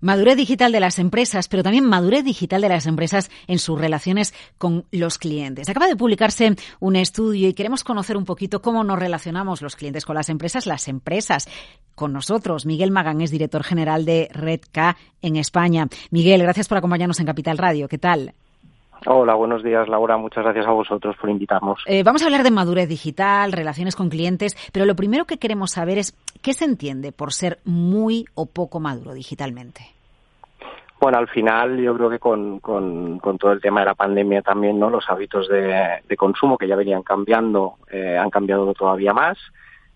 Madurez digital de las empresas, pero también madurez digital de las empresas en sus relaciones con los clientes. Acaba de publicarse un estudio y queremos conocer un poquito cómo nos relacionamos los clientes con las empresas, las empresas con nosotros. Miguel Magán es director general de Redk en España. Miguel, gracias por acompañarnos en Capital Radio. ¿Qué tal? Hola, buenos días, Laura. Muchas gracias a vosotros por invitarnos. Eh, vamos a hablar de madurez digital, relaciones con clientes, pero lo primero que queremos saber es qué se entiende por ser muy o poco maduro digitalmente. Bueno, al final yo creo que con, con, todo el tema de la pandemia también, ¿no? Los hábitos de, consumo que ya venían cambiando eh, han cambiado todavía más,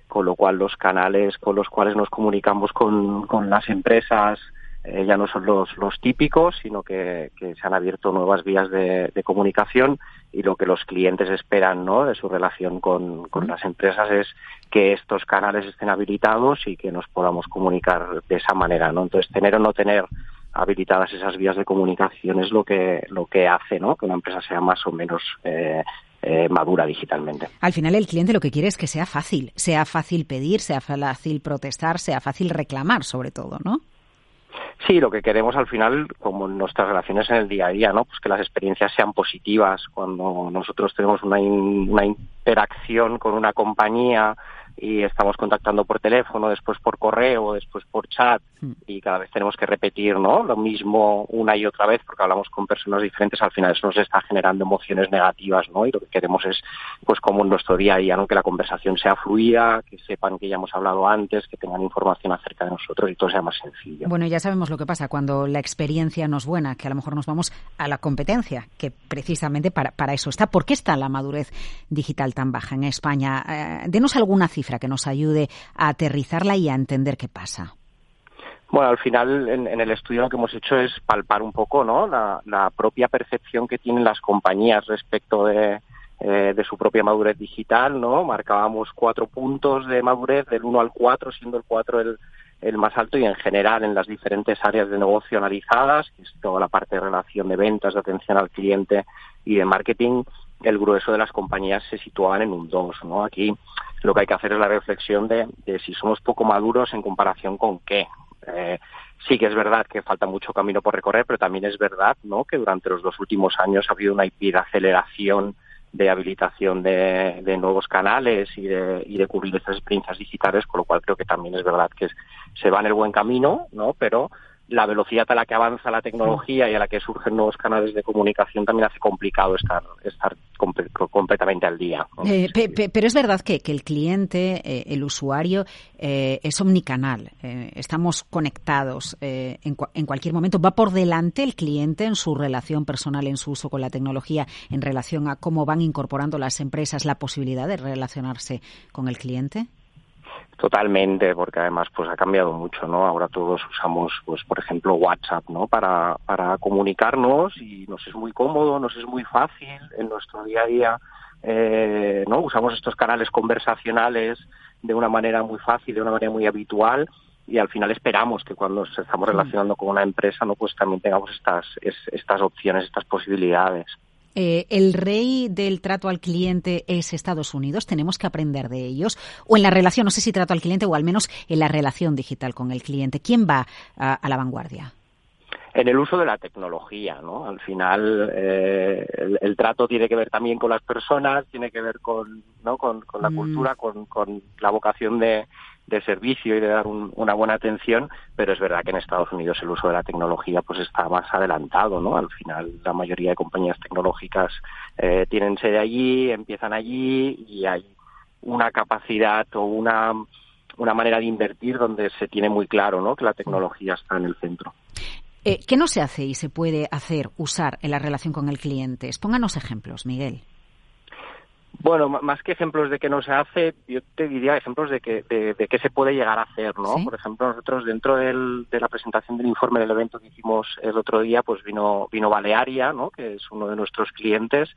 con lo cual los canales con los cuales nos comunicamos con, con las empresas eh, ya no son los, los típicos, sino que, se han abierto nuevas vías de, de, comunicación y lo que los clientes esperan ¿no? de su relación con, con, las empresas es que estos canales estén habilitados y que nos podamos comunicar de esa manera. ¿no? Entonces, tener o no tener habilitadas esas vías de comunicación es lo que, lo que hace ¿no? que una empresa sea más o menos eh, eh, madura digitalmente. Al final el cliente lo que quiere es que sea fácil, sea fácil pedir, sea fácil protestar, sea fácil reclamar sobre todo, ¿no? Sí, lo que queremos al final, como nuestras relaciones en el día a día, ¿no? Pues que las experiencias sean positivas. Cuando nosotros tenemos una, una interacción con una compañía y estamos contactando por teléfono, después por correo, después por chat hmm. y cada vez tenemos que repetir ¿no? lo mismo una y otra vez porque hablamos con personas diferentes, al final eso nos está generando emociones negativas ¿no? y lo que queremos es, pues como en nuestro día a día, ¿no? que la conversación sea fluida, que sepan que ya hemos hablado antes, que tengan información acerca de nosotros y todo sea más sencillo. Bueno, ya sabemos lo que pasa cuando la experiencia no es buena, que a lo mejor nos vamos a la competencia, que precisamente para, para eso está. ¿Por qué está la madurez digital tan baja en España? Eh, denos alguna cifra que nos ayude a aterrizarla y a entender qué pasa. Bueno, al final en, el estudio lo que hemos hecho es palpar un poco ¿no? la, propia percepción que tienen las compañías respecto de, eh, de su propia madurez digital. ¿no? Marcábamos cuatro puntos de madurez, del 1 al 4, siendo el 4 el, el más alto y en general en las diferentes áreas de negocio analizadas, que es toda la parte de relación de ventas, de atención al cliente y de marketing, el grueso de las compañías se situaban en un 2. ¿no? Aquí lo que hay que hacer es la reflexión de, si somos poco maduros en comparación con qué. Eh, sí que es verdad que falta mucho camino por recorrer, pero también es verdad ¿no? que durante los dos últimos años ha habido una aceleración de habilitación de, nuevos canales y de, y de cubrir estas experiencias digitales, con lo cual creo que también es verdad que se va en el buen camino, ¿no? pero la velocidad a la que avanza la tecnología y a la que surgen nuevos canales de comunicación también hace complicado estar, estar completamente al día. Eh, pero es verdad que, el cliente, eh, el usuario, eh, es omnicanal. estamos conectados en, en, cualquier momento. ¿Va por delante el cliente en su relación personal, en su uso con la tecnología, en relación a cómo van incorporando las empresas la posibilidad de relacionarse con el cliente? Totalmente, porque además pues ha cambiado mucho, ¿no? Ahora todos usamos, pues por ejemplo, WhatsApp, ¿no? Para, para comunicarnos y nos es muy cómodo, nos es muy fácil en nuestro día a día, eh, ¿no? Usamos estos canales conversacionales de una manera muy fácil, de una manera muy habitual y al final esperamos que cuando nos estamos relacionando con una empresa, ¿no? Pues también tengamos estas, estas opciones, estas posibilidades. Eh, ¿El rey del trato al cliente es Estados Unidos? ¿Tenemos que aprender de ellos? ¿O en la relación, no sé si trato al cliente o al menos en la relación digital con el cliente? ¿Quién va a, la vanguardia? en el uso de la tecnología, ¿no? Al final, eh, el, trato tiene que ver también con las personas, tiene que ver con, ¿no? con, la mm. cultura, con, con, la vocación de, de servicio y de dar una buena atención, pero es verdad que en Estados Unidos el uso de la tecnología pues está más adelantado, ¿no? Al final la mayoría de compañías tecnológicas eh, tienen sede allí, empiezan allí y hay una capacidad o una una manera de invertir donde se tiene muy claro, ¿no? Que la tecnología está en el centro. Eh, ¿Qué no se hace y se puede hacer, usar en la relación con el cliente? Pónganos ejemplos, Miguel. Bueno, más que ejemplos de que no se hace, yo te diría ejemplos de que, de, qué se puede llegar a hacer, ¿no? Por ejemplo, nosotros dentro del, de la presentación del informe del evento que hicimos el otro día, pues vino, vino Balearia, ¿no? Que es uno de nuestros clientes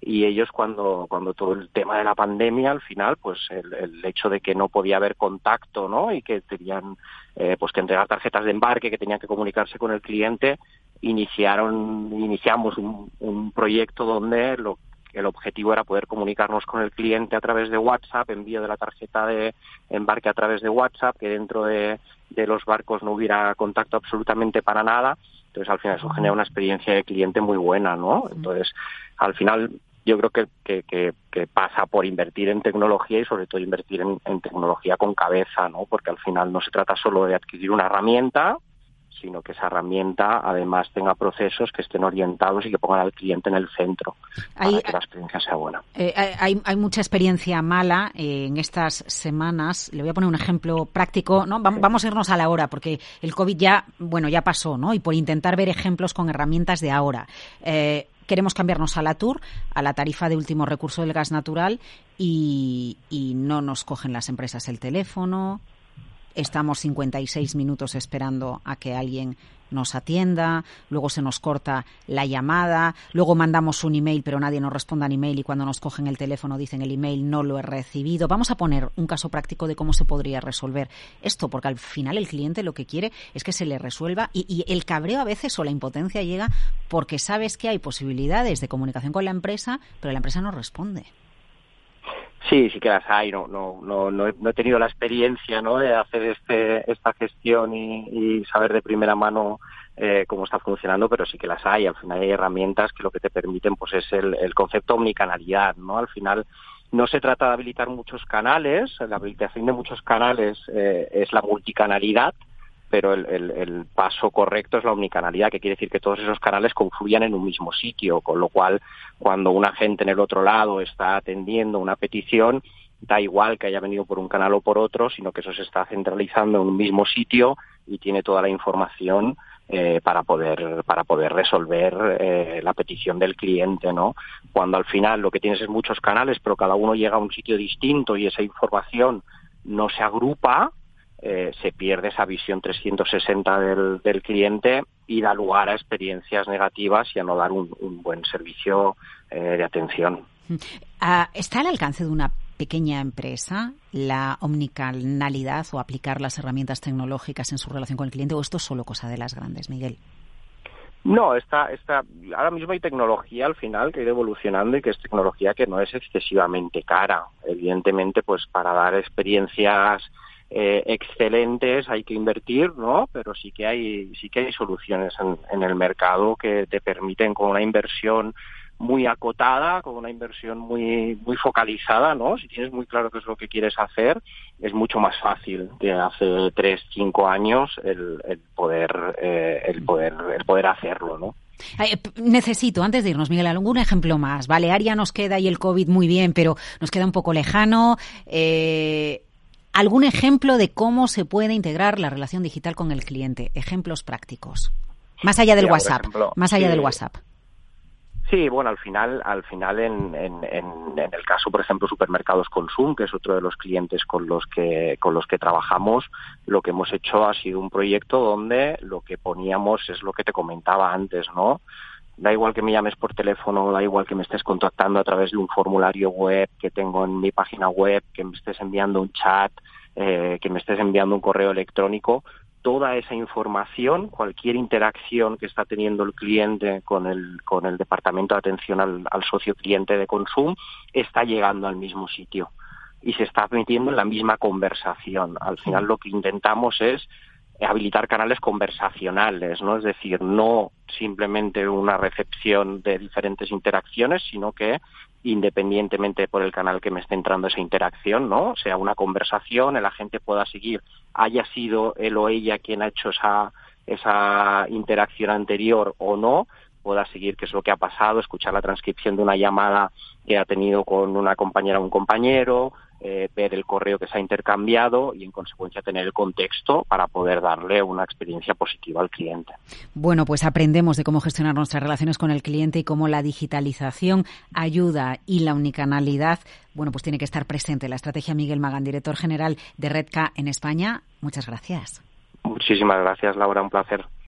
y ellos cuando, cuando todo el tema de la pandemia al final pues el, el hecho de que no podía haber contacto no y que tenían eh, pues que entregar tarjetas de embarque que tenían que comunicarse con el cliente iniciaron iniciamos un, un proyecto donde lo el objetivo era poder comunicarnos con el cliente a través de WhatsApp, envío de la tarjeta de embarque a través de WhatsApp, que dentro de, los barcos no hubiera contacto absolutamente para nada. Entonces, al final eso genera una experiencia de cliente muy buena, ¿no? Entonces, al final yo creo que, que, pasa por invertir en tecnología y sobre todo invertir en, en, tecnología con cabeza, ¿no? Porque al final no se trata solo de adquirir una herramienta, sino que esa herramienta además tenga procesos que estén orientados y que pongan al cliente en el centro para que la experiencia sea buena. Eh, hay, hay, mucha experiencia mala eh, en estas semanas. Le voy a poner un ejemplo práctico. ¿no? Vamos a irnos a la hora porque el COVID ya, bueno, ya pasó, ¿no? Y por intentar ver ejemplos con herramientas de ahora. Eh, queremos cambiarnos a la TUR, a la tarifa de último recurso del gas natural, y, y no nos cogen las empresas el teléfono, estamos 56 minutos esperando a que alguien nos atienda, luego se nos corta la llamada, luego mandamos un email pero nadie nos responde al email y cuando nos cogen el teléfono dicen el email no lo he recibido. Vamos a poner un caso práctico de cómo se podría resolver esto, porque al final el cliente lo que quiere es que se le resuelva y, y el cabreo a veces o la impotencia llega porque sabes que hay posibilidades de comunicación con la empresa, pero la empresa no responde. Sí, sí que las hay. No, no, no, no, he, tenido la experiencia ¿no? de hacer este, esta gestión y, saber de primera mano eh, cómo está funcionando, pero sí que las hay. Al final hay herramientas que lo que te permiten pues es el, el concepto omnicanalidad. ¿no? Al final no se trata de habilitar muchos canales. La habilitación de muchos canales eh, es la multicanalidad pero el, paso correcto es la omnicanalidad, que quiere decir que todos esos canales confluyan en un mismo sitio, con lo cual cuando un agente en el otro lado está atendiendo una petición, da igual que haya venido por un canal o por otro, sino que eso se está centralizando en un mismo sitio y tiene toda la información eh, para poder para poder resolver eh, la petición del cliente, ¿no? Cuando al final lo que tienes es muchos canales, pero cada uno llega a un sitio distinto y esa información no se agrupa, eh, se pierde esa visión 360 del, del, cliente y da lugar a experiencias negativas y a no dar un, buen servicio eh, de atención. Ah, ¿Está al alcance de una pequeña empresa la omnicanalidad o aplicar las herramientas tecnológicas en su relación con el cliente o esto es solo cosa de las grandes, Miguel? No, está, está, ahora mismo hay tecnología al final que ha ido evolucionando y que es tecnología que no es excesivamente cara. Evidentemente, pues para dar experiencias eh, excelentes hay que invertir, ¿no? Pero sí que hay sí que hay soluciones en, el mercado que te permiten con una inversión muy acotada, con una inversión muy muy focalizada, ¿no? Si tienes muy claro qué es lo que quieres hacer, es mucho más fácil de hace tres, cinco años el, poder eh, el poder el poder hacerlo, ¿no? Necesito, antes de irnos, Miguel, algún ejemplo más. Balearia nos queda y el COVID muy bien, pero nos queda un poco lejano. Eh, algún ejemplo de cómo se puede integrar la relación digital con el cliente, ejemplos prácticos. Más allá del WhatsApp, más allá del WhatsApp. Sí, bueno, al final, al final en, en, en, el caso, por ejemplo, supermercados Consum, que es otro de los clientes con los que con los que trabajamos, lo que hemos hecho ha sido un proyecto donde lo que poníamos es lo que te comentaba antes, ¿no? Da igual que me llames por teléfono, da igual que me estés contactando a través de un formulario web que tengo en mi página web, que me estés enviando un chat, eh, que me estés enviando un correo electrónico, toda esa información, cualquier interacción que está teniendo el cliente con el, con el departamento de atención al, al socio cliente de consumo, está llegando al mismo sitio y se está metiendo en la misma conversación. Al final lo que intentamos es habilitar canales conversacionales, ¿no? Es decir, no simplemente una recepción de diferentes interacciones, sino que independientemente por el canal que me esté entrando esa interacción, ¿no? Sea una conversación, el agente pueda seguir, haya sido él o ella quien ha hecho esa, esa interacción anterior o no, pueda seguir qué es lo que ha pasado, escuchar la transcripción de una llamada que ha tenido con una compañera o un compañero, eh, ver el correo que se ha intercambiado y en consecuencia tener el contexto para poder darle una experiencia positiva al cliente. Bueno, pues aprendemos de cómo gestionar nuestras relaciones con el cliente y cómo la digitalización ayuda y la unicanalidad, bueno, pues tiene que estar presente. La estrategia Miguel Magán, director general de Redca en España. Muchas gracias. Muchísimas gracias, Laura, un placer.